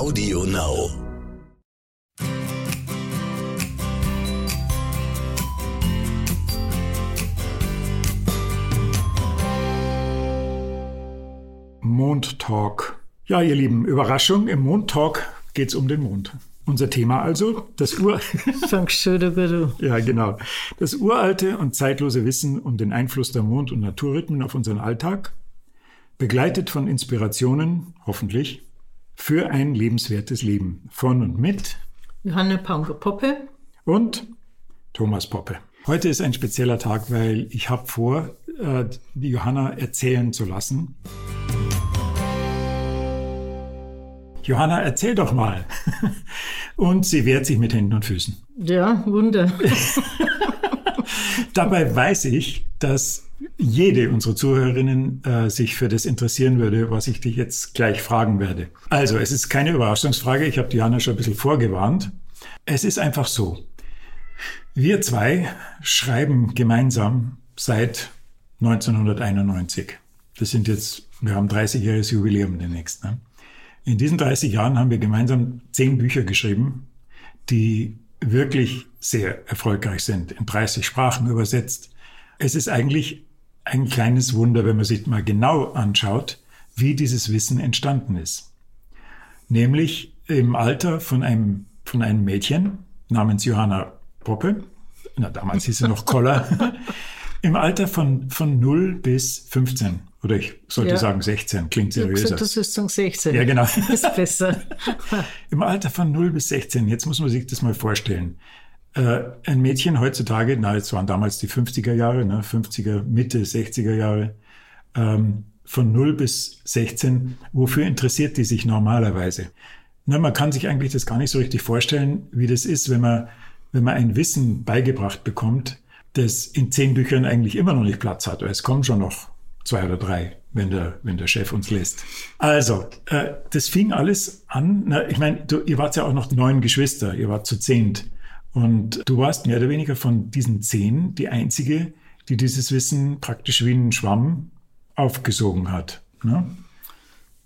Audio Now. Mondtalk. Ja, ihr Lieben, Überraschung, im Mondtalk geht es um den Mond. Unser Thema also, das Ur ja, genau. Das uralte und zeitlose Wissen um den Einfluss der Mond- und Naturrhythmen auf unseren Alltag, begleitet von Inspirationen, hoffentlich, für ein lebenswertes Leben. Von und mit Johanna Paunger-Poppe. und Thomas Poppe. Heute ist ein spezieller Tag, weil ich habe vor, äh, die Johanna erzählen zu lassen. Johanna, erzähl doch mal. Und sie wehrt sich mit Händen und Füßen. Ja, Wunder. Dabei weiß ich, dass jede unserer Zuhörerinnen äh, sich für das interessieren würde, was ich dich jetzt gleich fragen werde. Also, es ist keine Überraschungsfrage. Ich habe Diana schon ein bisschen vorgewarnt. Es ist einfach so. Wir zwei schreiben gemeinsam seit 1991. Das sind jetzt, wir haben 30-jähriges Jubiläum demnächst. Ne? In diesen 30 Jahren haben wir gemeinsam zehn Bücher geschrieben, die wirklich sehr erfolgreich sind, in 30 Sprachen übersetzt. Es ist eigentlich ein kleines Wunder, wenn man sich mal genau anschaut, wie dieses Wissen entstanden ist. Nämlich im Alter von einem, von einem Mädchen namens Johanna Poppe, na, damals hieß sie noch Koller, im Alter von, von 0 bis 15. Oder ich sollte Ja. sagen 16, klingt seriöser. gesagt, das ist zum 16. Ja, genau. Ist besser. Im Alter von 0 bis 16, jetzt muss man sich das mal vorstellen. Äh, ein Mädchen heutzutage, na, jetzt waren damals die 50er Jahre, ne, 50er, Mitte 60er Jahre, ähm, von 0 bis 16, wofür interessiert die sich normalerweise? Na, man kann sich eigentlich das gar nicht so richtig vorstellen, wie das ist, wenn man, wenn man ein Wissen beigebracht bekommt, das in zehn Büchern eigentlich immer noch nicht Platz hat. Es kommen schon noch zwei oder drei, wenn der, wenn der Chef uns lässt. Also, äh, das fing alles an. Na, ich meine, ihr wart ja auch noch neun Geschwister, ihr wart zu zehnt. Und du warst mehr oder weniger von diesen zehn die einzige, die dieses Wissen praktisch wie ein Schwamm aufgesogen hat. Ne?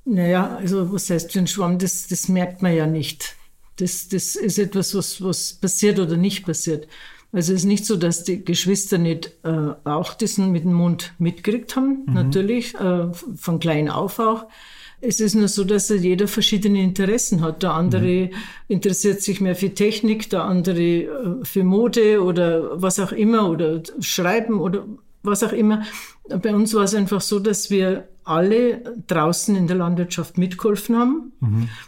Naja, also was heißt für ein Schwamm, das, das merkt man ja nicht. Das, das ist etwas, was, was passiert oder nicht passiert. Also es ist nicht so, dass die Geschwister nicht äh, auch diesen mit dem Mund mitgekriegt haben, natürlich, äh, von klein auf auch. Es ist nur so, dass jeder verschiedene Interessen hat. Der andere interessiert sich mehr für Technik, der andere äh, für Mode oder was auch immer oder Schreiben oder was auch immer. Bei uns war es einfach so, dass wir alle draußen in der Landwirtschaft mitgeholfen haben.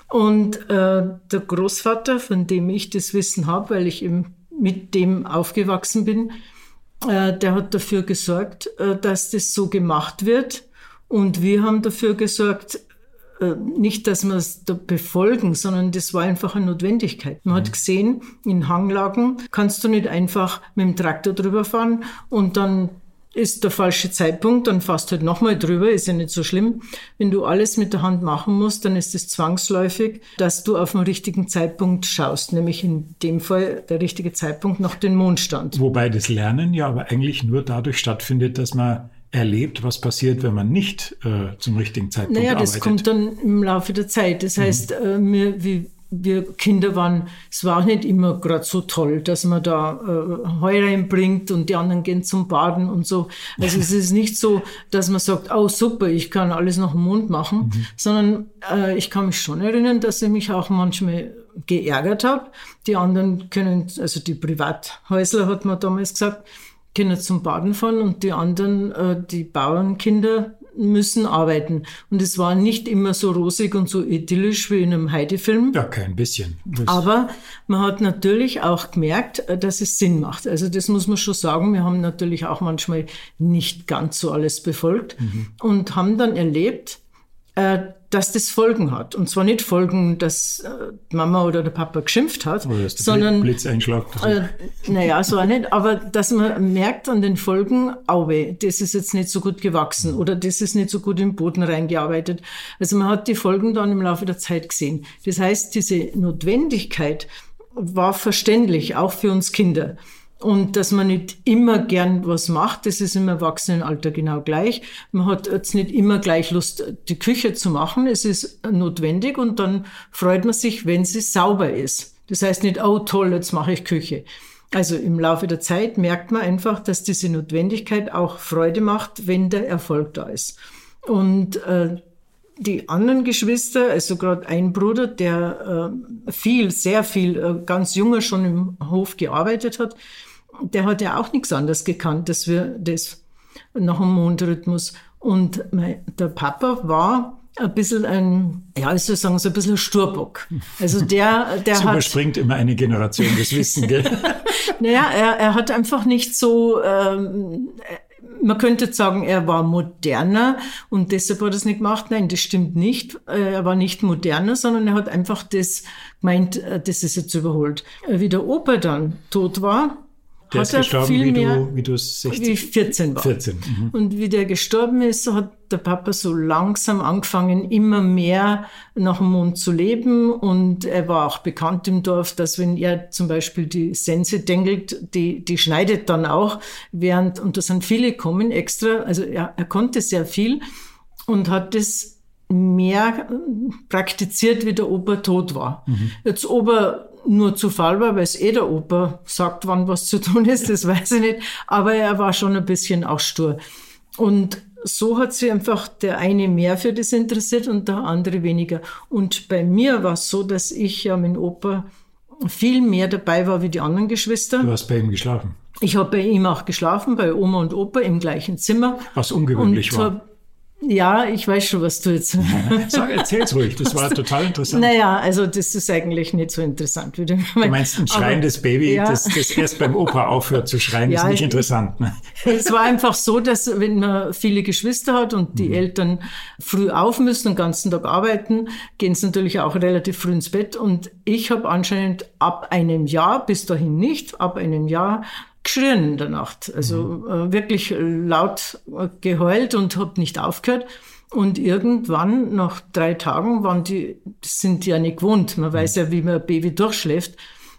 Und äh, der Großvater, von dem ich das Wissen habe, weil ich eben mit dem aufgewachsen bin, äh, der hat dafür gesorgt, äh, dass das so gemacht wird. Und wir haben dafür gesorgt, äh, nicht, dass wir es da befolgen, sondern das war einfach eine Notwendigkeit. Man hat gesehen, in Hanglagen kannst du nicht einfach mit dem Traktor drüber fahren und dann ist der falsche Zeitpunkt, dann fährst halt nochmal drüber, ist ja nicht so schlimm. Wenn du alles mit der Hand machen musst, dann ist es zwangsläufig, dass du auf den richtigen Zeitpunkt schaust, nämlich in dem Fall der richtige Zeitpunkt nach dem Mondstand. Wobei das Lernen ja aber eigentlich nur dadurch stattfindet, dass man erlebt, was passiert, wenn man nicht äh, zum richtigen Zeitpunkt Naja, das arbeitet. kommt dann im Laufe der Zeit. Das heißt, äh, wir, wie wir Kinder waren, es war auch nicht immer gerade so toll, dass man da äh, Heu reinbringt und die anderen gehen zum Baden und so. Also es ist nicht so, dass man sagt, oh super, ich kann alles nach dem Mond machen, sondern äh, ich kann mich schon erinnern, dass ich mich auch manchmal geärgert habe. Die anderen können, also die Privathäusler hat man damals gesagt, können zum Baden fahren und die anderen, äh, die Bauernkinder, müssen arbeiten. Und es war nicht immer so rosig und so idyllisch wie in einem Heidi-Film. ja, kein bisschen. Das, Aber man hat natürlich auch gemerkt, äh, dass es Sinn macht. Also das muss man schon sagen. Wir haben natürlich auch manchmal nicht ganz so alles befolgt und haben dann erlebt, äh, dass das Folgen hat. Und zwar nicht Folgen, dass äh, Mama oder der Papa geschimpft hat, oder dass der sondern Blitz einschlagt. äh, naja, so auch nicht, aber dass man merkt an den Folgen, auwe, das ist jetzt nicht so gut gewachsen oder das ist nicht so gut im Boden reingearbeitet. Also man hat die Folgen dann im Laufe der Zeit gesehen. Das heißt, diese Notwendigkeit war verständlich, auch für uns Kinder. Und dass man nicht immer gern was macht, das ist im Erwachsenenalter genau gleich. Man hat jetzt nicht immer gleich Lust, die Küche zu machen. Es ist notwendig und dann freut man sich, wenn sie sauber ist. Das heißt nicht, oh toll, jetzt mache ich Küche. Also im Laufe der Zeit merkt man einfach, dass diese Notwendigkeit auch Freude macht, wenn der Erfolg da ist. Und äh, die anderen Geschwister, also gerade ein Bruder, der äh, viel, sehr viel, äh, ganz junger schon im Hof gearbeitet hat, der hat ja auch nichts anderes gekannt, dass wir das nach dem Mondrhythmus. Und mein, der Papa war ein bisschen ein, ja, ich soll sagen, so ein bisschen Sturbock. Also der, der das hat. überspringt immer eine Generation das Wissen, gell? naja, er, er hat einfach nicht so, ähm, man könnte sagen, er war moderner und deshalb hat er es nicht gemacht. Nein, das stimmt nicht. Er war nicht moderner, sondern er hat einfach das gemeint, äh, das ist jetzt überholt. Wie der Opa dann tot war, der hat ist gestorben, viel wie mehr, du, wie du 60, wie ich 14 war. 14. Mhm. Und wie der gestorben ist, hat der Papa so langsam angefangen, immer mehr nach dem Mond zu leben. Und er war auch bekannt im Dorf, dass wenn er zum Beispiel die Sense dengelt, die, die schneidet dann auch, während, und da sind viele kommen extra, also er, er konnte sehr viel und hat das mehr praktiziert, wie der Opa tot war. Mhm. Jetzt Opa nur Zufall war, weil es eh der Opa sagt, wann was zu tun ist, das weiß ich nicht. Aber er war schon ein bisschen auch stur. Und so hat sich einfach der eine mehr für das interessiert und der andere weniger. Und bei mir war es so, dass ich ja mit Opa viel mehr dabei war wie die anderen Geschwister. Du hast bei ihm geschlafen. Ich habe bei ihm auch geschlafen, bei Oma und Opa im gleichen Zimmer. Was ungewöhnlich und war. Ja, ich weiß schon, was du jetzt. Sag, erzähl's ruhig, das war total interessant. Naja, also das ist eigentlich nicht so interessant. Wie du, Du meinst, ein schreiendes Baby, ja. das, das erst beim Opa aufhört zu schreien, Ja, ist nicht ich- interessant. Ne? Es war einfach so, dass wenn man viele Geschwister hat und Mhm. die Eltern früh auf müssen, den ganzen Tag arbeiten, gehen sie natürlich auch relativ früh ins Bett. Und ich habe anscheinend ab einem Jahr, bis dahin nicht, ab einem Jahr geschrien in der Nacht. Also Mhm. äh, wirklich laut äh, geheult und habe nicht aufgehört. Und irgendwann, nach drei Tagen, waren die, sind die ja nicht gewohnt. Man weiß ja, wie man ein Baby durchschläft.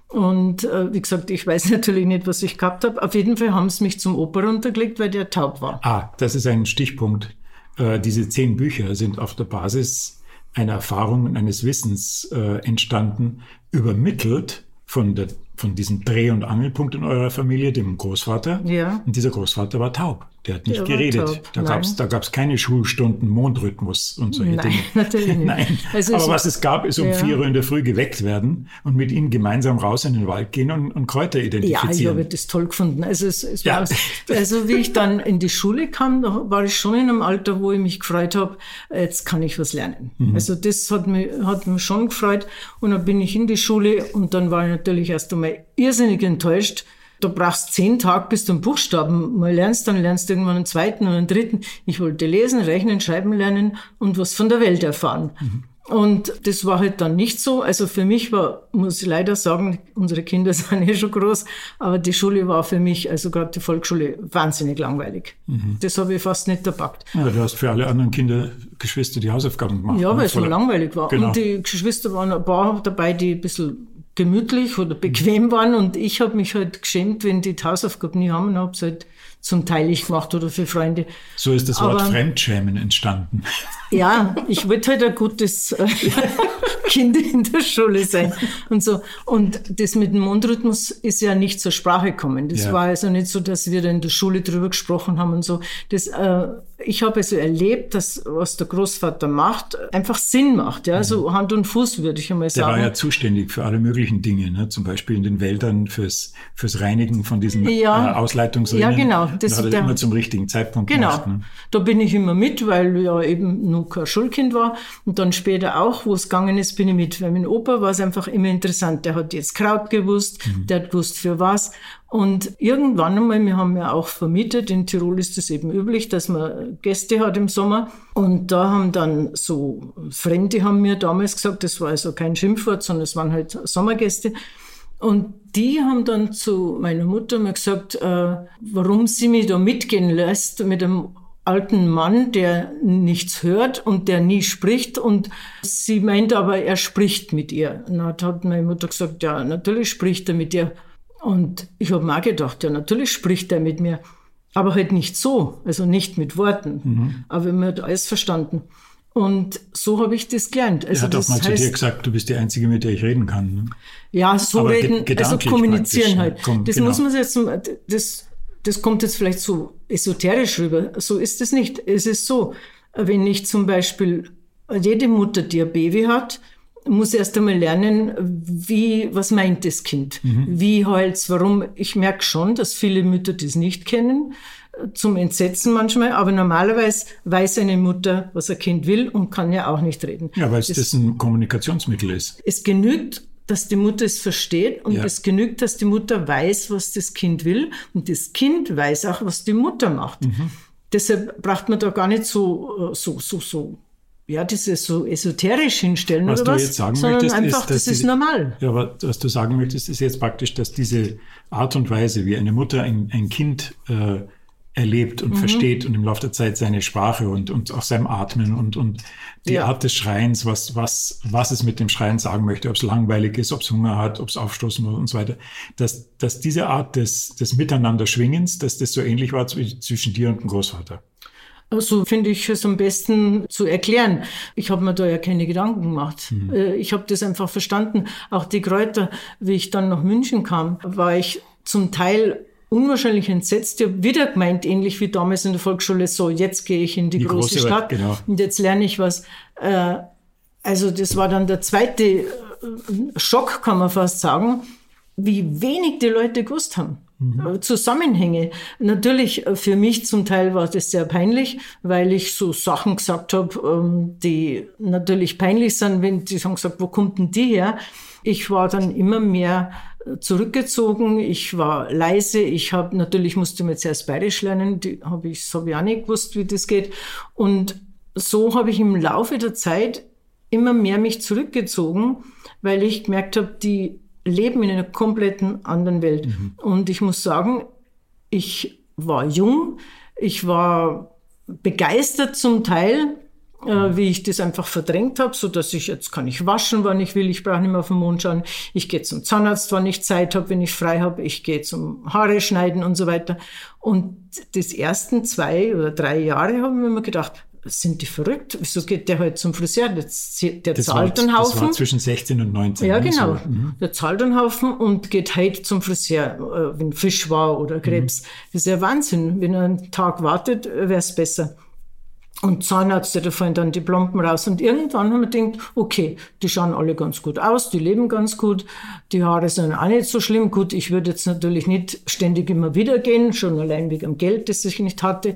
Und äh, wie gesagt, ich weiß natürlich nicht, was ich gehabt habe. Auf jeden Fall haben sie mich zum Opa runtergelegt, weil der taub war. Ah, das ist ein Stichpunkt. Äh, diese zehn Bücher sind auf der Basis einer Erfahrung und eines Wissens äh, entstanden, übermittelt von, der, von diesem Dreh- und Angelpunkt in eurer Familie, dem Großvater. Ja. Und dieser Großvater war taub. Der hat nicht Der geredet. Da gab's da gab's keine Schulstunden, Mondrhythmus und solche Nein, Dinge. natürlich nicht. Nein. Also Aber es- was es gab, ist um Ja. vier Uhr in der Früh geweckt werden und mit ihnen gemeinsam raus in den Wald gehen und, und Kräuter Ja, identifizieren. ich habe das toll gefunden. Also, es, es Ja. war, also wie ich dann in die Schule kam, da war ich schon in einem Alter, wo ich mich gefreut habe, jetzt kann ich was lernen. Mhm. Also das hat mich, hat mich schon gefreut. Und dann bin ich in die Schule und dann war ich natürlich erst einmal irrsinnig enttäuscht. Du brauchst zehn Tage, bis du einen Buchstaben mal lernst, dann lernst du irgendwann einen zweiten und einen dritten. Ich wollte lesen, rechnen, schreiben lernen und was von der Welt erfahren. Und das war halt dann nicht so. Also für mich war, muss ich leider sagen, unsere Kinder sind eh schon groß, aber die Schule war für mich, also gerade die Volksschule, wahnsinnig langweilig. Das habe ich fast nicht erpackt. Ja, du hast für alle anderen Kinder, Geschwister die Hausaufgaben gemacht. Ja, ne? weil es so langweilig war. Genau. Und die Geschwister waren ein paar dabei, die ein bisschen gemütlich oder bequem waren. Und ich habe mich halt geschämt, wenn die die Hausaufgaben nie haben und habe es halt zum Teil ich gemacht oder für Freunde. So ist das Wort Aber- Fremdschämen entstanden. Ja, ich wollte halt ein gutes äh, Kind in der Schule sein und so. Und das mit dem Mondrhythmus ist ja nicht zur Sprache gekommen. Das Ja. war also nicht so, dass wir da in der Schule drüber gesprochen haben und so. Das, äh, ich habe also erlebt, dass was der Großvater macht, einfach Sinn macht. Ja, so Hand und Fuß würde ich einmal Mhm. Der sagen. war ja zuständig für alle möglichen Dinge, ne? zum Beispiel in den Wäldern fürs, fürs Reinigen von diesen Ja. äh, Ausleitungsrinnen. Ja, genau. Das hat er der- immer zum richtigen Zeitpunkt Genau. gemacht. Ne? Da bin ich immer mit, weil ja eben nur kein Schulkind war. Und dann später auch, wo es gegangen ist, bin ich mit. Weil mein Opa war es einfach immer interessant. Der hat jetzt Kraut gewusst, der hat gewusst für was. Und irgendwann einmal, wir haben ja auch vermietet, in Tirol ist es eben üblich, dass man Gäste hat im Sommer. Und da haben dann so Fremde haben mir damals gesagt, das war also kein Schimpfwort, sondern es waren halt Sommergäste. Und die haben dann zu meiner Mutter mal gesagt, äh, warum sie mich da mitgehen lässt mit einem alten Mann, der nichts hört und der nie spricht. Und sie meint aber, er spricht mit ihr. Und dann hat meine Mutter gesagt, ja, natürlich spricht er mit ihr. Und ich habe mir auch gedacht, ja, natürlich spricht er mit mir, aber halt nicht so, also nicht mit Worten. Mhm. Aber mir hat alles verstanden. Und so habe ich das gelernt. Also er hat auch mal heißt, zu dir gesagt, du bist die Einzige, mit der ich reden kann. Ne? Ja, so Aber reden, also kommunizieren halt. Komm, das genau. muss man jetzt, das, das kommt jetzt vielleicht so esoterisch rüber. So ist es nicht. Es ist so, wenn ich zum Beispiel, jede Mutter, die ein Baby hat, muss erst einmal lernen, wie, was meint das Kind? Mhm. Wie heult's? Warum? Ich merke schon, dass viele Mütter das nicht kennen zum Entsetzen manchmal, aber normalerweise weiß eine Mutter, was ein Kind will und kann ja auch nicht reden. Ja, weil es das ein Kommunikationsmittel ist. Es genügt, dass die Mutter es versteht und ja. es genügt, dass die Mutter weiß, was das Kind will und das Kind weiß auch, was die Mutter macht. Mhm. Deshalb braucht man da gar nicht so, so, so, so ja, dieses so esoterisch hinstellen was oder was, jetzt sagen sondern möchtest, einfach, ist, das diese, ist normal. Ja, aber was du sagen möchtest, ist jetzt praktisch, dass diese Art und Weise, wie eine Mutter ein, ein Kind äh, erlebt und mhm. versteht und im Laufe der Zeit seine Sprache und, und auch seinem Atmen und, und die ja. Art des Schreins, was, was, was es mit dem Schreien sagen möchte, ob es langweilig ist, ob es Hunger hat, ob es aufstoßen muss und so weiter, dass, dass diese Art des, des Miteinanderschwingens, dass das so ähnlich war zwischen dir und dem Großvater. So finde ich es am besten zu erklären. Ich habe mir da ja keine Gedanken gemacht. Mhm. Äh, ich habe das einfach verstanden. Auch die Kräuter, wie ich dann nach München kam, war ich zum Teil unwahrscheinlich entsetzt. Ich habe wieder gemeint, ähnlich wie damals in der Volksschule, so jetzt gehe ich in die, die große, große, Stadt genau. und jetzt lerne ich was. Äh, also das war dann der zweite äh, Schock, kann man fast sagen, wie wenig die Leute gewusst haben. Mhm. Zusammenhänge. Natürlich, für mich zum Teil war das sehr peinlich, weil ich so Sachen gesagt habe, ähm, die natürlich peinlich sind, wenn die haben gesagt, wo kommt denn die her? Ich war dann immer mehr zurückgezogen. Ich war leise. Ich habe natürlich musste mir zuerst Bayerisch lernen. Die habe ich, habe ich auch nicht gewusst, wie das geht. Und so habe ich im Laufe der Zeit immer mehr mich zurückgezogen, weil ich gemerkt habe, die leben in einer kompletten anderen Welt. Mhm. Und ich muss sagen, ich war jung, ich war begeistert zum Teil äh, wie ich das einfach verdrängt habe, so dass ich jetzt kann ich waschen, wann ich will, ich brauche nicht mehr auf den Mond schauen, ich gehe zum Zahnarzt, wann ich Zeit habe, wenn ich frei habe, ich gehe zum Haare schneiden und so weiter. Und das ersten zwei oder drei Jahre haben wir mir gedacht, sind die verrückt? Wieso geht der halt zum Friseur? Der, der das zahlt war, einen Haufen. Das war zwischen 16 und 19. Ja, ne? genau. So. Mhm. Der zahlt einen Haufen und geht heute zum Friseur, äh, wenn Fisch war oder Krebs. Mhm. Das ist ja Wahnsinn. Wenn er einen Tag wartet, wäre es besser und Zahnärzte, da fallen dann die Plomben raus. Und irgendwann haben wir gedacht, okay, die schauen alle ganz gut aus, die leben ganz gut, die Haare sind auch nicht so schlimm. Gut, ich würde jetzt natürlich nicht ständig immer wieder gehen, schon allein wegen dem Geld, das ich nicht hatte.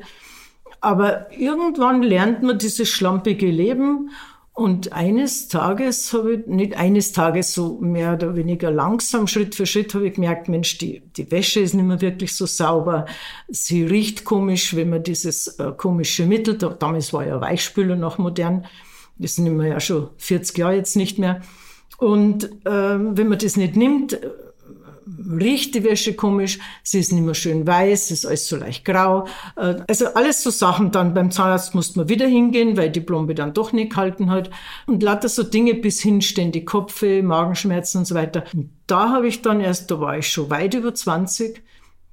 Aber irgendwann lernt man dieses schlampige Leben und eines Tages habe ich, nicht eines Tages, so mehr oder weniger langsam, Schritt für Schritt, habe ich gemerkt, Mensch, die, die Wäsche ist nicht mehr wirklich so sauber. Sie riecht komisch, wenn man dieses äh, komische Mittel, da, damals war ja Weichspüler noch modern, das nehmen wir ja schon 40 Jahre jetzt nicht mehr. Und äh, wenn man das nicht nimmt, riecht die Wäsche komisch, sie ist nicht mehr schön weiß, ist alles so leicht grau. Äh, also alles so Sachen. Dann beim Zahnarzt musste man wieder hingehen, weil die Plombe dann doch nicht gehalten hat. Und lauter so Dinge bis hin ständig Kopfweh, Magenschmerzen und so weiter. Und da habe ich dann erst, da war ich schon weit über 20,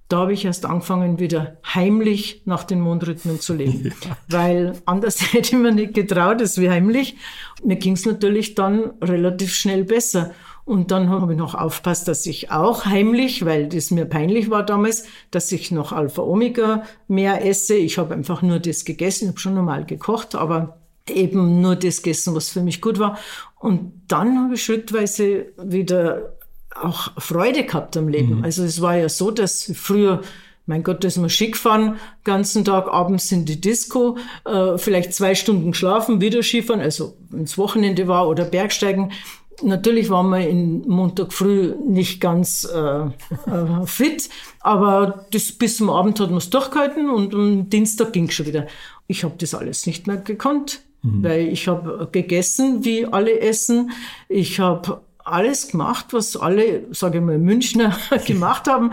da habe ich erst angefangen, wieder heimlich nach den Mondrhythmen zu leben. Ja. Weil anders hätte ich mir nicht getraut, es wie heimlich. Mir ging es natürlich dann relativ schnell besser. Und dann habe ich noch aufpasst, dass ich auch heimlich, weil das mir peinlich war damals, dass ich noch Alpha-Omega mehr esse. Ich habe einfach nur das gegessen, ich habe schon normal gekocht, aber eben nur das gegessen, was für mich gut war. Und dann habe ich schrittweise wieder auch Freude gehabt am Leben. Mhm. Also es war ja so, dass früher mein Gott, das ist mal schick fahren, ganzen Tag abends in die Disco, äh, vielleicht zwei Stunden schlafen, wieder Skifahren, also ins Wochenende war oder Bergsteigen. Natürlich waren wir in Montag früh nicht ganz äh, äh, fit, aber das, bis zum Abend hat man es durchgehalten und am Dienstag ging schon wieder. Ich habe das alles nicht mehr gekonnt, mhm. weil ich habe gegessen, wie alle essen. Ich habe alles gemacht, was alle, sage ich mal, Münchner gemacht haben.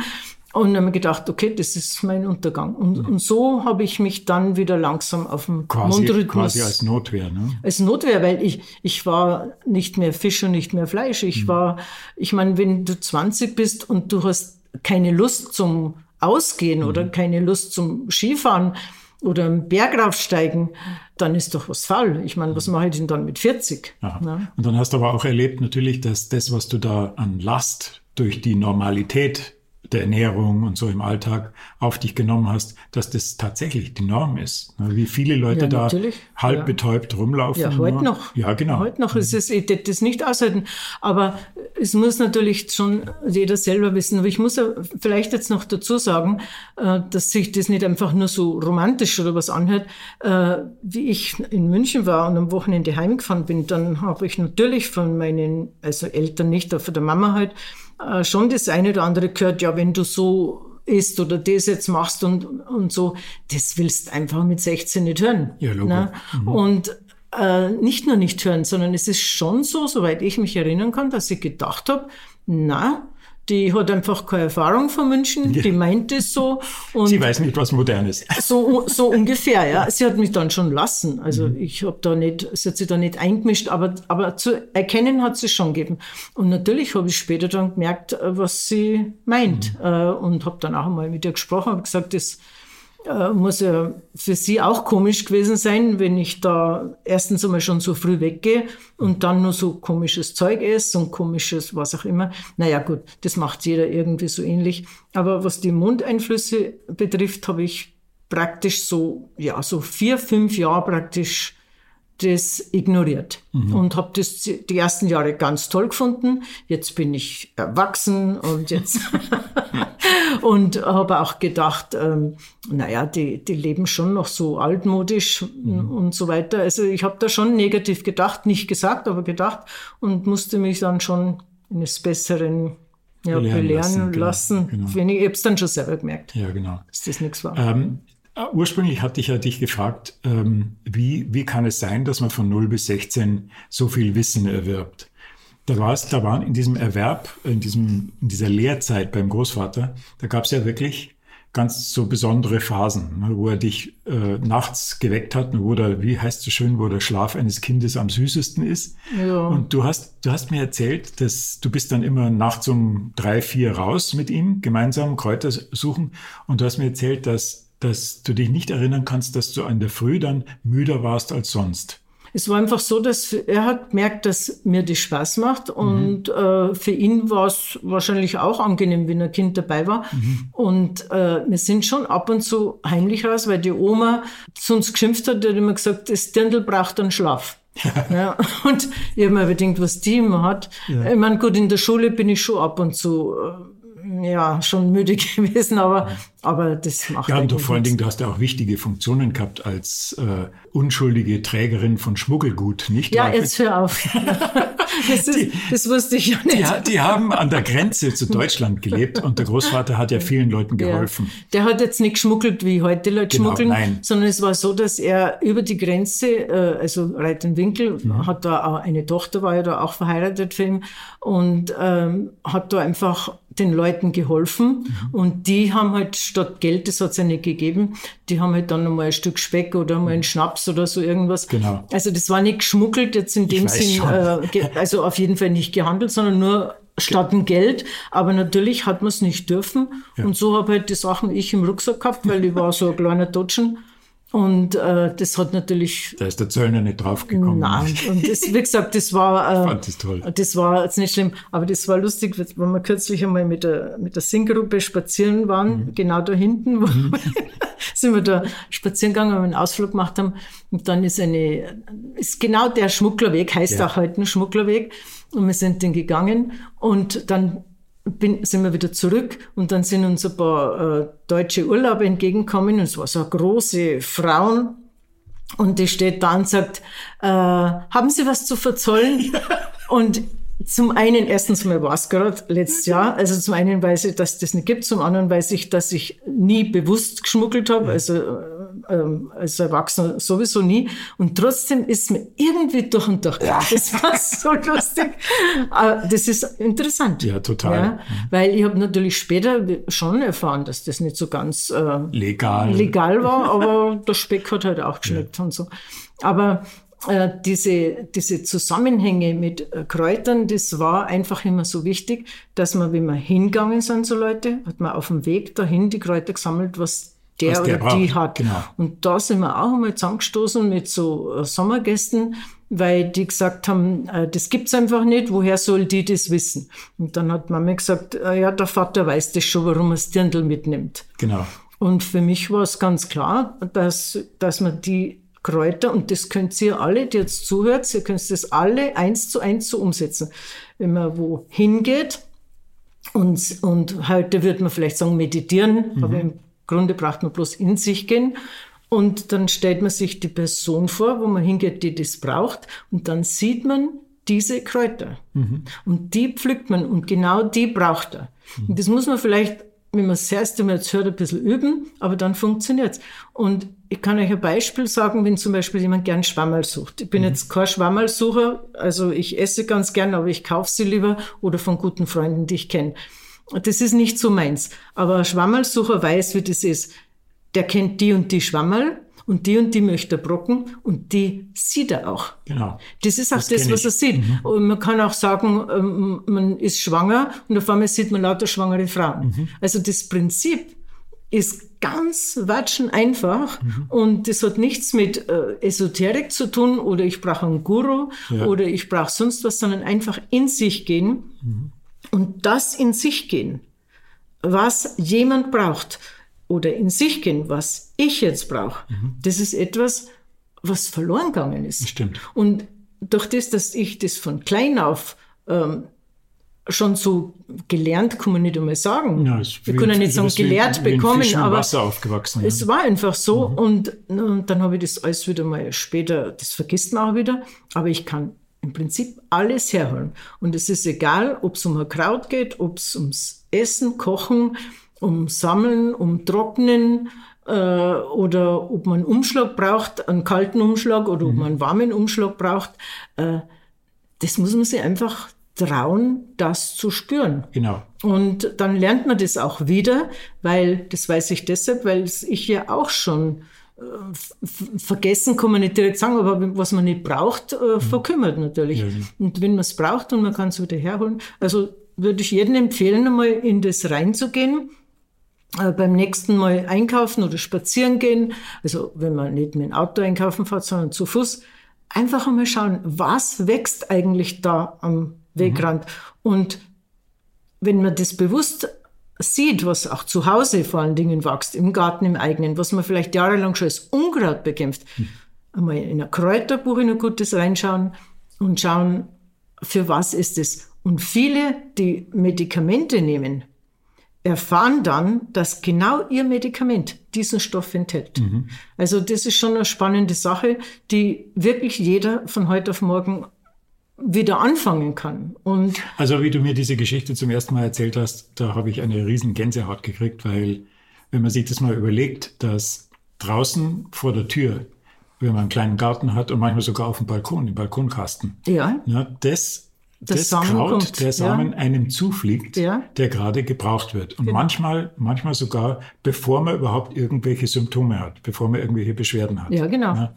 Und dann habe ich gedacht, okay, das ist mein Untergang. Und, mhm. und so habe ich mich dann wieder langsam auf dem quasi, Mondrhythmus. Quasi als Notwehr, ne? Als Notwehr, weil ich, ich war nicht mehr Fisch und nicht mehr Fleisch. Ich mhm. war, ich meine, wenn du 20 bist und du hast keine Lust zum Ausgehen mhm. oder keine Lust zum Skifahren oder einen Berg raufsteigen, dann ist doch was faul. Ich meine, was mache ich denn dann mit 40? Ja. Und dann hast du aber auch erlebt natürlich, dass das, was du da an Last durch die Normalität der Ernährung und so im Alltag auf dich genommen hast, dass das tatsächlich die Norm ist. Ne, wie viele Leute ja, da halb ja. betäubt rumlaufen. Ja, heute noch. Ja, genau. Heute noch ist es, ich das nicht aushalten. Aber es muss natürlich schon jeder selber wissen. Aber ich muss vielleicht jetzt noch dazu sagen, äh, dass sich das nicht einfach nur so romantisch oder was anhört. Äh, wie ich in München war und am Wochenende heimgefahren bin, dann habe ich natürlich von meinen, also Eltern nicht, aber von der Mama halt, äh, schon das eine oder andere gehört, ja, wenn du so isst oder das jetzt machst und, und so, das willst einfach mit 16 nicht hören. Ja, logo. Ne? Mhm. Und äh, nicht nur nicht hören, sondern es ist schon so, soweit ich mich erinnern kann, dass ich gedacht habe, na, die hat einfach keine Erfahrung von München, ja. die meint es so. Und sie weiß nicht, was modern ist. So, so ungefähr, ja. Sie hat mich dann schon lassen. Also mhm. ich habe da nicht, sie hat sich da nicht eingemischt, aber, aber zu erkennen hat sie schon gegeben. Und natürlich habe ich später dann gemerkt, äh, was sie meint. Mhm. Äh, und habe dann auch einmal mit ihr gesprochen, habe gesagt, das äh, muss ja für sie auch komisch gewesen sein, wenn ich da erstens einmal schon so früh weggehe und dann nur so komisches Zeug esse und komisches was auch immer. Naja gut, das macht jeder irgendwie so ähnlich. Aber was die Mundeinflüsse betrifft, habe ich praktisch so, ja, so vier, fünf Jahre praktisch das ignoriert mhm. und habe das die ersten Jahre ganz toll gefunden. Jetzt bin ich erwachsen und jetzt und habe auch gedacht, ähm, naja, die, die leben schon noch so altmodisch mhm. und so weiter. Also ich habe da schon negativ gedacht, nicht gesagt, aber gedacht und musste mich dann schon eines Besseren ja, belehren, belehren lassen. Genau, lassen. Genau. Ich, habe es dann schon selber gemerkt, ja, genau. dass das nichts war. Ähm, äh, ursprünglich hatte ich ja dich gefragt, ähm, wie, wie kann es sein, dass man von 0 bis 16 so viel Wissen erwirbt? Da war es, da waren in diesem Erwerb, in diesem, in dieser Lehrzeit beim Großvater, da gab es ja wirklich ganz so besondere Phasen, ne, wo er dich äh, nachts geweckt hat, wo der, wie heißt es so schön, wo der Schlaf eines Kindes am süßesten ist. Ja. Und du hast, du hast mir erzählt, dass du bist dann immer nachts um drei, vier raus mit ihm, gemeinsam Kräuter suchen. Und du hast mir erzählt, dass dass du dich nicht erinnern kannst, dass du an der Früh dann müder warst als sonst. Es war einfach so, dass er hat gemerkt, dass mir das Spaß macht und mhm. äh, für ihn war es wahrscheinlich auch angenehm, wenn ein Kind dabei war. Mhm. Und äh, wir sind schon ab und zu heimlich raus, weil die Oma zu uns geschimpft hat, die hat immer gesagt, das Dirndl braucht einen Schlaf. ja, und ich habe mir überlegt, was die immer hat. Ja. Ich meine, gut, in der Schule bin ich schon ab und zu äh, ja, schon müde gewesen, aber, aber das macht Ja, und vor allen Dingen, du hast ja auch wichtige Funktionen gehabt als äh, unschuldige Trägerin von Schmuggelgut, nicht? Ja, jetzt hör auf. das, ist, die, das wusste ich ja nicht. Die, die, haben an der Grenze zu Deutschland gelebt und der Großvater hat ja vielen Leuten geholfen. Ja. Der hat jetzt nicht geschmuggelt, wie heute Leute genau, schmuggeln, nein. sondern es war so, dass er über die Grenze, äh, also Reitenwinkel, mhm. hat da auch eine Tochter, war ja da auch verheiratet für ihn und ähm, hat da einfach den Leuten geholfen mhm. und die haben halt statt Geld, das hat es ja nicht gegeben, die haben halt dann nochmal ein Stück Speck oder mal einen Schnaps oder so irgendwas. Genau. Also das war nicht geschmuggelt jetzt in dem Sinn, äh, also auf jeden Fall nicht gehandelt, sondern nur statt ein Geld. Aber natürlich hat man es nicht dürfen. Ja. Und so habe halt die Sachen ich im Rucksack gehabt, weil ich war so ein kleiner Dutschen. Und äh, das hat natürlich. Da ist der Zöllner nicht draufgekommen. Nein, und das, wie gesagt, das war. Äh, ich fand das toll. Das war jetzt nicht schlimm, aber das war lustig, wenn wir kürzlich einmal mit der, mit der Singgruppe spazieren waren, mhm. genau da hinten, wo mhm. sind wir da spazieren gegangen, weil wir einen Ausflug gemacht haben. Und dann ist eine, ist genau der Schmugglerweg, heißt ja. auch heute ein Schmugglerweg. Und wir sind den gegangen und dann bin, sind wir wieder zurück und dann sind uns ein paar äh, deutsche Urlauber entgegengekommen und es war so eine große Frauen und die steht da und sagt, äh, haben Sie was zu verzollen? und zum einen, erstens mal war es gerade letztes Jahr, also zum einen weiß ich, dass das nicht gibt, zum anderen weiß ich, dass ich nie bewusst geschmuggelt habe, also ähm, als Erwachsener sowieso nie. Und trotzdem ist mir irgendwie durch und durch. Ja. Das war so lustig. Aber das ist interessant. Ja, total. Ja, weil ich habe natürlich später schon erfahren, dass das nicht so ganz äh, legal. legal war, aber der Speck hat halt auch geschmeckt ja. und so. Aber äh, diese, diese Zusammenhänge mit äh, Kräutern, das war einfach immer so wichtig, dass man, wenn wir hingegangen sind, so Leute, hat man auf dem Weg dahin die Kräuter gesammelt, was der, der oder die hat. Genau. Und da sind wir auch einmal zusammengestoßen mit so äh, Sommergästen, weil die gesagt haben, äh, das gibt's einfach nicht, woher soll die das wissen? Und dann hat Mama gesagt, äh, ja, der Vater weiß das schon, warum er das Dirndl mitnimmt. Genau. Und für mich war es ganz klar, dass, dass man die Kräuter, und das könnt ihr alle, die jetzt zuhört, ihr könnt das alle eins zu eins so umsetzen. Wenn man wo hingeht, und, und heute würde man vielleicht sagen meditieren, mhm. aber im Grunde braucht man bloß in sich gehen. Und dann stellt man sich die Person vor, wo man hingeht, die das braucht. Und dann sieht man diese Kräuter. Mhm. Und die pflückt man und genau die braucht er. Mhm. Und das muss man vielleicht wenn man das erste Mal jetzt hört, ein bisschen üben, aber dann funktioniert's. Und ich kann euch ein Beispiel sagen, wenn zum Beispiel jemand gern Schwammerl sucht. Ich bin mhm. jetzt kein Schwammerlsucher, also ich esse ganz gern, aber ich kaufe sie lieber oder von guten Freunden, die ich kenne. Das ist nicht so meins. Aber ein Schwammerlsucher weiß, wie das ist. Der kennt die und die Schwammerl und die und die möchte er brocken und die sieht er auch. Genau. Das ist auch das, das was er sieht. Mhm. Und man kann auch sagen, ähm, man ist schwanger und auf einmal sieht man lauter schwangere Frauen. Mhm. Also das Prinzip ist ganz watschen einfach mhm. und das hat nichts mit äh, Esoterik zu tun oder ich brauche einen Guru ja. oder ich brauche sonst was, sondern einfach in sich gehen mhm. Und das in sich gehen, was jemand braucht oder in sich gehen, was ich jetzt brauche, mhm. das ist etwas, was verloren gegangen ist. Stimmt. Und durch das, dass ich das von klein auf ähm, schon so gelernt, kann man nicht einmal sagen. Ja, Wir können nicht sagen, gelehrt wie, bekommen, wie aber Wasser aufgewachsen, es ja. war einfach so. Mhm. Und, und dann habe ich das alles wieder mal später, das vergisst man auch wieder, aber ich kann im Prinzip alles herholen. Und es ist egal, ob es um ein Kraut geht, ob es ums Essen, Kochen, um Sammeln, um Trocknen äh, oder ob man einen Umschlag braucht, einen kalten Umschlag oder mhm. ob man einen warmen Umschlag braucht. Äh, das muss man sich einfach trauen, das zu spüren. Genau. Und dann lernt man das auch wieder, weil, das weiß ich deshalb, weil ich ja auch schon vergessen kann man nicht direkt sagen, aber was man nicht braucht, äh, mhm. verkümmert natürlich. Ja. Und wenn man es braucht und man kann es wieder herholen, also würde ich jedem empfehlen, einmal in das reinzugehen äh, beim nächsten Mal einkaufen oder spazieren gehen, also wenn man nicht mit dem Auto einkaufen fährt, sondern zu Fuß, einfach einmal schauen, was wächst eigentlich da am Wegrand. Mhm. Und wenn man das bewusst sieht, was auch zu Hause vor allen Dingen wächst, im Garten, im eigenen, was man vielleicht jahrelang schon als Unkraut bekämpft, mhm. einmal in ein Kräuterbuch in ein gutes reinschauen und schauen, für was ist es. Und viele, die Medikamente nehmen, erfahren dann, dass genau ihr Medikament diesen Stoff enthält. Mhm. Also das ist schon eine spannende Sache, die wirklich jeder von heute auf morgen wieder anfangen kann. Und also wie du mir diese Geschichte zum ersten Mal erzählt hast, da habe ich eine riesen Gänsehaut gekriegt, weil wenn man sich das mal überlegt, dass draußen vor der Tür, wenn man einen kleinen Garten hat und manchmal sogar auf dem Balkon, im Balkonkasten, ja. Ja, das das Samen Kraut, kommt, der Samen ja. einem zufliegt, ja. der gerade gebraucht wird. Und genau. manchmal, manchmal sogar, bevor man überhaupt irgendwelche Symptome hat, bevor man irgendwelche Beschwerden hat. Ja, genau.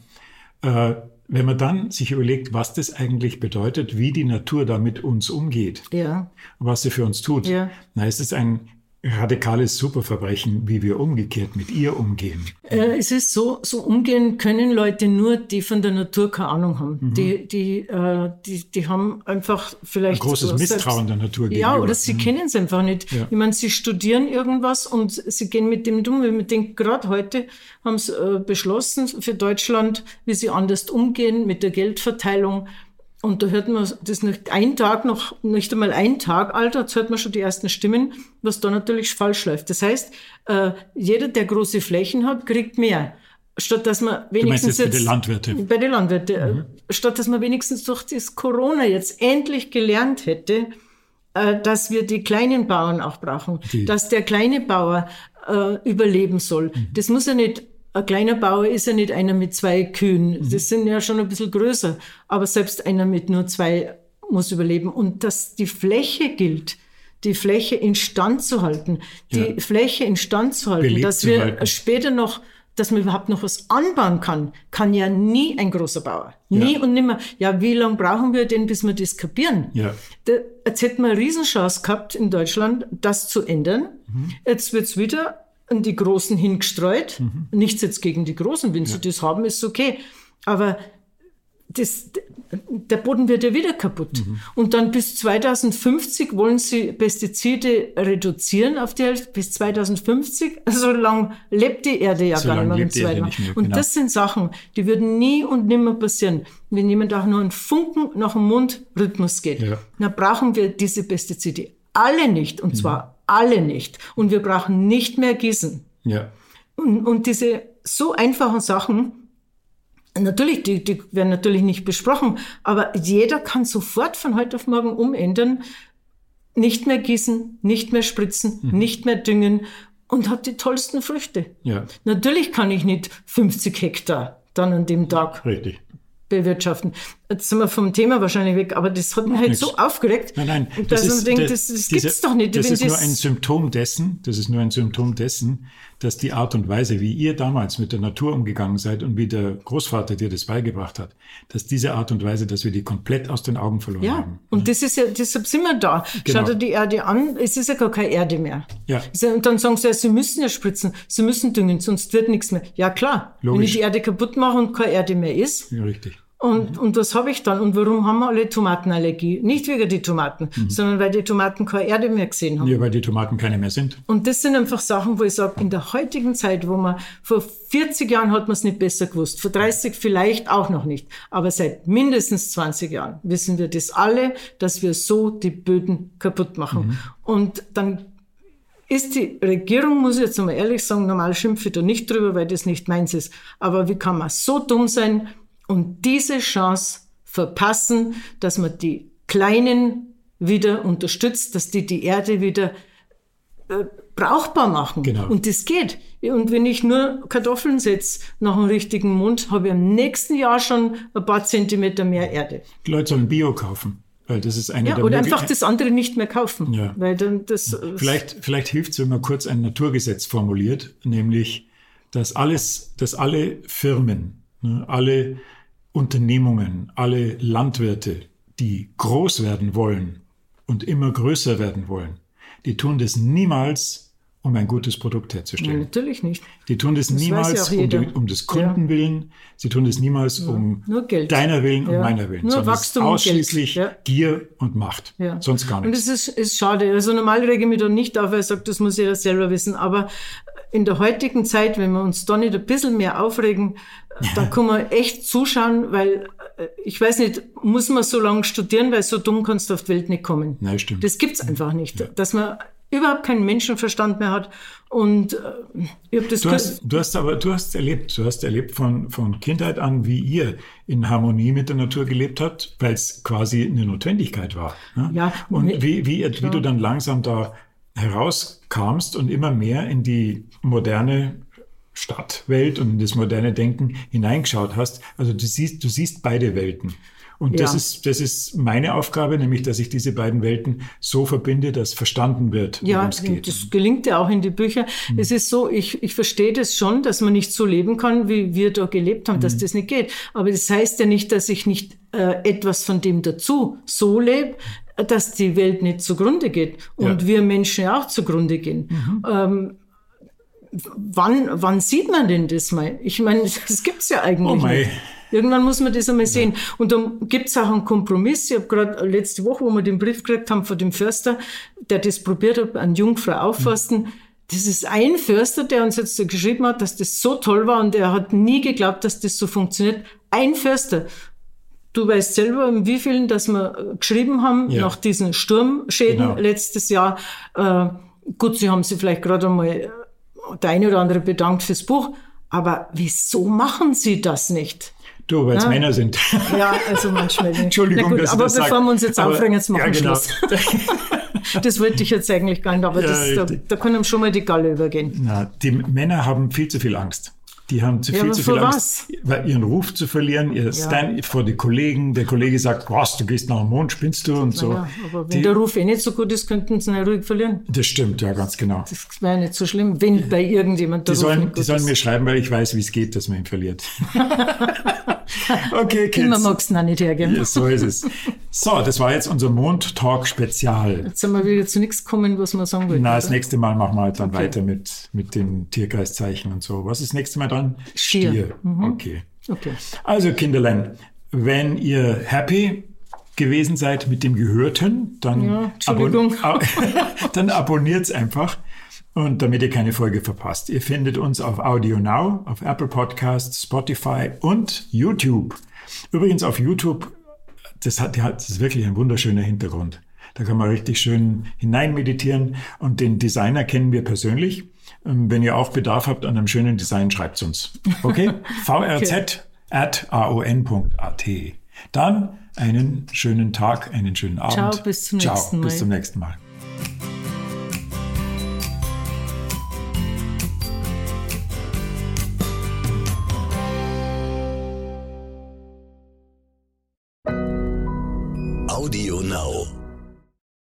Ja, äh, wenn man dann sich überlegt, was das eigentlich bedeutet, wie die Natur da mit uns umgeht, ja. was sie für uns tut, ja. es ist ein radikales Superverbrechen, wie wir umgekehrt mit ihr umgehen. Äh, es ist so, so umgehen können Leute nur, die von der Natur keine Ahnung haben. Mhm. Die, die, äh, die, die haben einfach vielleicht... Ein großes so Misstrauen der Natur gegenüber. Ja, oder sie mhm. kennen es einfach nicht. Ja. Ich meine, sie studieren irgendwas und sie gehen mit dem dumm. Ich denke, gerade heute haben sie äh, beschlossen für Deutschland, wie sie anders umgehen mit der Geldverteilung. Und da hört man das nicht ein Tag noch, nicht einmal ein Tag alt, jetzt hört man schon die ersten Stimmen, was da natürlich falsch läuft. Das heißt, äh, jeder, der große Flächen hat, kriegt mehr. Statt dass man wenigstens du jetzt, jetzt bei den Landwirten. Bei den Landwirten. Mhm. Statt dass man wenigstens durch das Corona jetzt endlich gelernt hätte, äh, dass wir die kleinen Bauern auch brauchen, die. dass der kleine Bauer äh, überleben soll. Mhm. Das muss ja nicht ein kleiner Bauer ist ja nicht einer mit zwei Kühen. Mhm. Das sind ja schon ein bisschen größer. Aber selbst einer mit nur zwei muss überleben. Und dass die Fläche gilt, die Fläche instand zu halten, die ja. Fläche instand zu halten, Beliebt dass wir halten. später noch dass man überhaupt noch was anbauen kann, kann ja nie ein großer Bauer. Nie Ja. und nimmer. Ja, wie lange brauchen wir denn, bis wir das kapieren? Ja. Da, jetzt hätten wir eine Riesenchance gehabt in Deutschland, das zu ändern. Mhm. Jetzt wird's wieder an die Großen hingestreut. Mhm. Nichts jetzt gegen die Großen. Wenn sie das haben, ist okay. Aber das, der Boden wird ja wieder kaputt. Mhm. Und dann bis 2050 wollen sie Pestizide reduzieren auf die Hälfte. Bis 2050, so lang lebt die Erde ja So gar nicht mehr. lebt die Erde nicht mehr, Und genau. das sind Sachen, die würden nie und nimmer passieren, wenn jemand auch nur einen Funken nach dem Mundrhythmus geht. Ja. Dann brauchen wir diese Pestizide alle nicht. Und zwar alle nicht. Und wir brauchen nicht mehr gießen. Ja. Und, und diese so einfachen Sachen, natürlich, die, die werden natürlich nicht besprochen, aber jeder kann sofort von heute auf morgen umändern, nicht mehr gießen, nicht mehr spritzen, nicht mehr düngen und hat die tollsten Früchte. Ja. Natürlich kann ich nicht 50 Hektar dann an dem Tag Richtig. bewirtschaften. Jetzt sind wir vom Thema wahrscheinlich weg, aber das hat mich halt nichts. so aufgeregt, Nein, nein, dass man denkt, das, das diese- gibt's doch nicht. Das wenn ist nur ein Symptom dessen, das ist nur ein Symptom dessen, dass die Art und Weise, wie ihr damals mit der Natur umgegangen seid und wie der Großvater dir das beigebracht hat, dass diese Art und Weise, dass wir die komplett aus den Augen verloren Ja, haben. und das ist ja, deshalb sind wir da. Genau. Schaut dir die Erde an, es ist ja gar keine Erde mehr. Ja. Ist ja- Und dann sagen sie, ja, sie müssen ja spritzen, sie müssen düngen, sonst wird nichts mehr. Ja, klar. Wenn Logisch. ich die Erde kaputt mache und keine Erde mehr ist, Ja, richtig. Und, und was habe ich dann? Und warum haben wir alle Tomatenallergie? Nicht wegen die Tomaten, Mhm. sondern weil die Tomaten keine Erde mehr gesehen haben. Ja, weil die Tomaten keine mehr sind. Und das sind einfach Sachen, wo ich sage, in der heutigen Zeit, wo man vor 40 Jahren hat man es nicht besser gewusst, vor 30 vielleicht auch noch nicht, aber seit mindestens 20 Jahren wissen wir das alle, dass wir so die Böden kaputt machen. Und dann ist die Regierung, muss ich jetzt mal ehrlich sagen, normal schimpfe ich da nicht drüber, weil das nicht meins ist. Aber wie kann man so dumm sein und diese Chance verpassen, dass man die Kleinen wieder unterstützt, dass die die Erde wieder äh, brauchbar machen. Genau. Und das geht. Und wenn ich nur Kartoffeln setze nach dem richtigen Mund, habe ich im nächsten Jahr schon ein paar Zentimeter mehr Erde. Die Leute sollen Bio kaufen, weil das ist eine Ja, der oder einfach das andere nicht mehr kaufen. Ja. Weil dann das, äh, Vielleicht, vielleicht hilft es, wenn man kurz ein Naturgesetz formuliert, nämlich, dass alles, dass alle Firmen, ne, alle Unternehmungen, alle Landwirte, die groß werden wollen und immer größer werden wollen, die tun das niemals, um ein gutes Produkt herzustellen. natürlich nicht. Die tun das, ja niemals auch um, die, um des Kunden willen, sie tun das niemals um Geld. deiner Willen und Ja. meiner Willen, Nur Wachstum und ausschließlich Geld. Ja. Gier und Macht, Ja. sonst gar Und nichts. es ist, ist schade. Also normal rege ich mich da nicht auf, weil ich sage, das muss jeder selber wissen. Aber in der heutigen Zeit, wenn wir uns da nicht ein bisschen mehr aufregen, da kann man echt zuschauen, weil äh, ich weiß nicht, muss man so lange studieren, weil so dumm kannst du auf die Welt nicht kommen. Nein, stimmt. Das gibt's einfach nicht. Dass man überhaupt keinen Menschenverstand mehr hat. Und äh, ich habe das Du hast, du hast aber, du hast erlebt, du hast erlebt von, von Kindheit an, wie ihr in Harmonie mit der Natur gelebt habt, weil es quasi eine Notwendigkeit war. Ne? Ja, Und ne- wie, wie, wie du dann langsam da herauskamst und immer mehr in die moderne Stadtwelt und in das moderne Denken hineingeschaut hast. Also du siehst, du siehst beide Welten. Und das Ja. ist, das ist meine Aufgabe, nämlich, dass ich diese beiden Welten so verbinde, dass verstanden wird, Ja, worum es geht. das gelingt ja auch in die Bücher. Mhm. Es ist so, ich, ich verstehe das schon, dass man nicht so leben kann, wie wir da gelebt haben, dass Mhm. das nicht geht. Aber das heißt ja nicht, dass ich nicht äh, etwas von dem dazu so lebe, dass die Welt nicht zugrunde geht und Ja. wir Menschen ja auch zugrunde gehen. Ähm, wann, wann sieht man denn das mal? Ich meine, das gibt's ja eigentlich Oh nicht. Irgendwann muss man das einmal sehen. Und dann gibt's auch einen Kompromiss. Ich habe gerade letzte Woche, wo wir den Brief gekriegt haben von dem Förster, der das probiert hat, an Jungfrau auffasten. Das ist ein Förster, der uns jetzt so geschrieben hat, dass das so toll war und er hat nie geglaubt, dass das so funktioniert. Ein Förster. Du weißt selber, in wie vielen, dass wir äh, geschrieben haben, Ja. nach diesen Sturmschäden Genau. letztes Jahr. Äh, gut, sie haben sich vielleicht gerade einmal äh, der eine oder andere bedankt fürs Buch, aber wieso machen sie das nicht? Du, weil es Ja. Männer sind. Ja, also manchmal. nicht. Entschuldigung, gut, dass aber das bevor sag. wir uns jetzt aufregen, jetzt machen ja, wir genau. Schluss. Das wollte ich jetzt eigentlich gar nicht, aber Ja, das, da, da kann einem schon mal die Galle übergehen. Na, die Männer haben viel zu viel Angst. Die haben zu Ja, viel zu viel Angst, weil ihren Ruf zu verlieren, ihr Stand vor die Kollegen. Der Kollege sagt, was, du gehst nach dem Mond, spinnst du und so. Ja, aber wenn die, der Ruf eh nicht so gut ist, könnten sie ihn ja ruhig verlieren. das stimmt, ja, ganz genau. Das wäre nicht so schlimm, wenn bei irgendjemand der Die Ruf sollen, die sollen ist. mir schreiben, weil ich weiß, wie es geht, dass man ihn verliert. okay, Immer Kids. magst du ihn auch nicht hergeben. Ja, so ist es. So, das war jetzt unser Mond-Talk-Spezial. Jetzt sind wir wieder zu nichts gekommen, was wir sagen wollten. Na, das oder? nächste Mal machen wir halt dann weiter mit, mit den Tierkreiszeichen und so. Was ist das nächste Mal dran? Stier. Okay. Okay. Also, Kinderlein, wenn ihr happy gewesen seid mit dem Gehörten, dann, Ja, abon- dann abonniert's einfach. Und damit ihr keine Folge verpasst. Ihr findet uns auf Audio Now, auf Apple Podcasts, Spotify und YouTube. Übrigens auf YouTube, das hat, das ist wirklich ein wunderschöner Hintergrund. Da kann man richtig schön hinein meditieren und den Designer kennen wir persönlich. Ähm, Wenn ihr auch Bedarf habt an einem schönen Design, schreibt's uns. Okay? vrz at aon.at. Dann einen schönen Tag, einen schönen Abend. Ciao, bis zum Ciao, nächsten bis Mal. zum nächsten Mal.